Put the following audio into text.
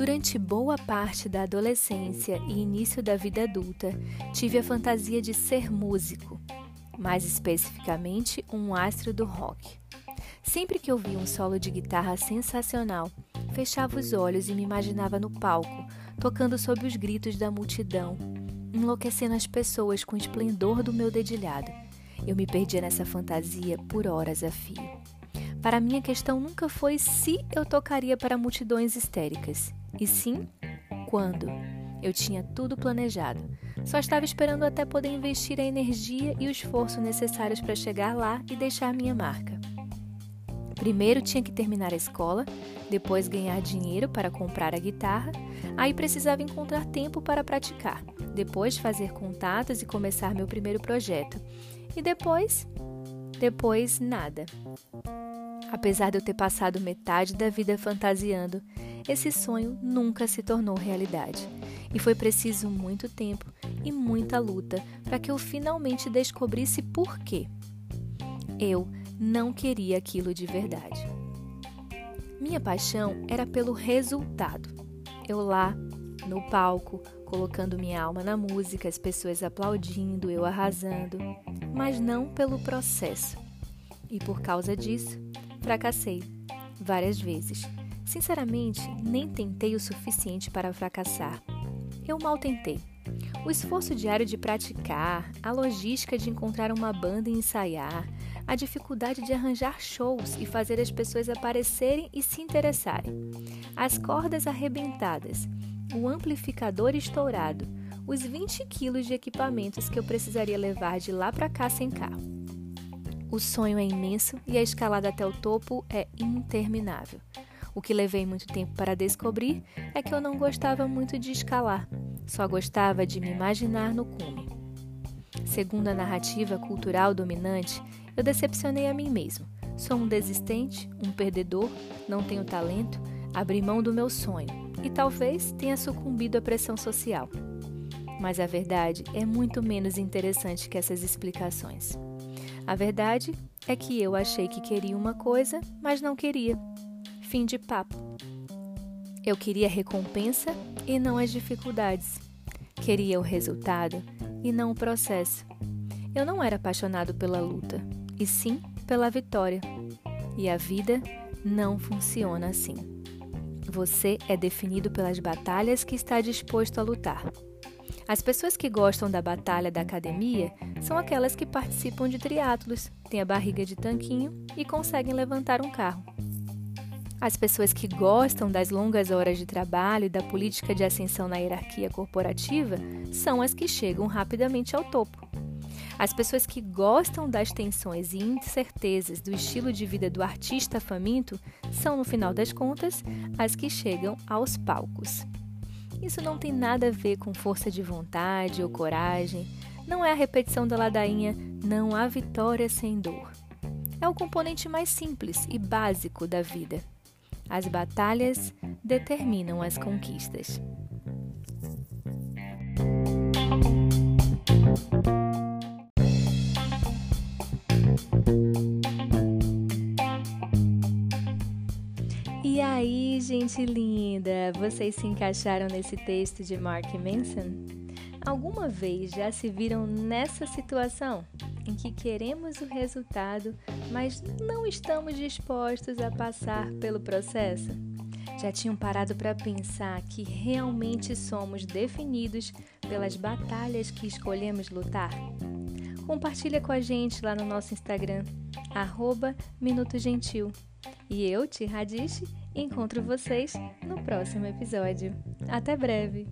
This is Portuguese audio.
Durante boa parte da adolescência e início da vida adulta, tive a fantasia de ser músico, mais especificamente um astro do rock. Sempre que ouvia um solo de guitarra sensacional, fechava os olhos e me imaginava no palco, tocando sob os gritos da multidão, enlouquecendo as pessoas com o esplendor do meu dedilhado. Eu me perdia nessa fantasia por horas a fio. Para mim, a questão nunca foi se eu tocaria para multidões histéricas, e sim quando. Eu tinha tudo planejado. Só estava esperando até poder investir a energia e o esforço necessários para chegar lá e deixar minha marca. Primeiro tinha que terminar a escola, depois ganhar dinheiro para comprar a guitarra, aí precisava encontrar tempo para praticar, depois fazer contatos e começar meu primeiro projeto. E depois, depois nada. Apesar de eu ter passado metade da vida fantasiando, esse sonho nunca se tornou realidade. E foi preciso muito tempo e muita luta para que eu finalmente descobrisse por quê. Eu não queria aquilo de verdade. Minha paixão era pelo resultado. Eu lá, no palco, colocando minha alma na música, as pessoas aplaudindo, eu arrasando, mas não pelo processo. E por causa disso, Fracassei várias vezes. Sinceramente, nem tentei o suficiente para fracassar. Eu mal tentei. O esforço diário de praticar, a logística de encontrar uma banda e ensaiar, a dificuldade de arranjar shows e fazer as pessoas aparecerem e se interessarem, as cordas arrebentadas, o amplificador estourado, os 20 quilos de equipamentos que eu precisaria levar de lá para cá sem carro. O sonho é imenso e a escalada até o topo é interminável. O que levei muito tempo para descobrir é que eu não gostava muito de escalar, só gostava de me imaginar no cume. Segundo a narrativa cultural dominante, eu decepcionei a mim mesmo. Sou um desistente, um perdedor, não tenho talento, abri mão do meu sonho e talvez tenha sucumbido à pressão social. Mas a verdade é muito menos interessante que essas explicações. A verdade é que eu achei que queria uma coisa, mas não queria. Fim de papo. Eu queria recompensa e não as dificuldades. Queria o resultado e não o processo. Eu não era apaixonado pela luta, e sim pela vitória. E a vida não funciona assim. Você é definido pelas batalhas que está disposto a lutar. As pessoas que gostam da batalha da academia são aquelas que participam de triatlos, têm a barriga de tanquinho e conseguem levantar um carro. As pessoas que gostam das longas horas de trabalho e da política de ascensão na hierarquia corporativa são as que chegam rapidamente ao topo. As pessoas que gostam das tensões e incertezas do estilo de vida do artista faminto são, no final das contas, as que chegam aos palcos. Isso não tem nada a ver com força de vontade ou coragem. Não é a repetição da ladainha não há vitória sem dor. É o componente mais simples e básico da vida. As batalhas determinam as conquistas. Aí, gente linda! Vocês se encaixaram nesse texto de Mark Manson? Alguma vez já se viram nessa situação em que queremos o resultado, mas não estamos dispostos a passar pelo processo? Já tinham parado para pensar que realmente somos definidos pelas batalhas que escolhemos lutar? Compartilha com a gente lá no nosso Instagram, arroba Minuto Gentil. E eu, Ti Radish, encontro vocês no próximo episódio. Até breve!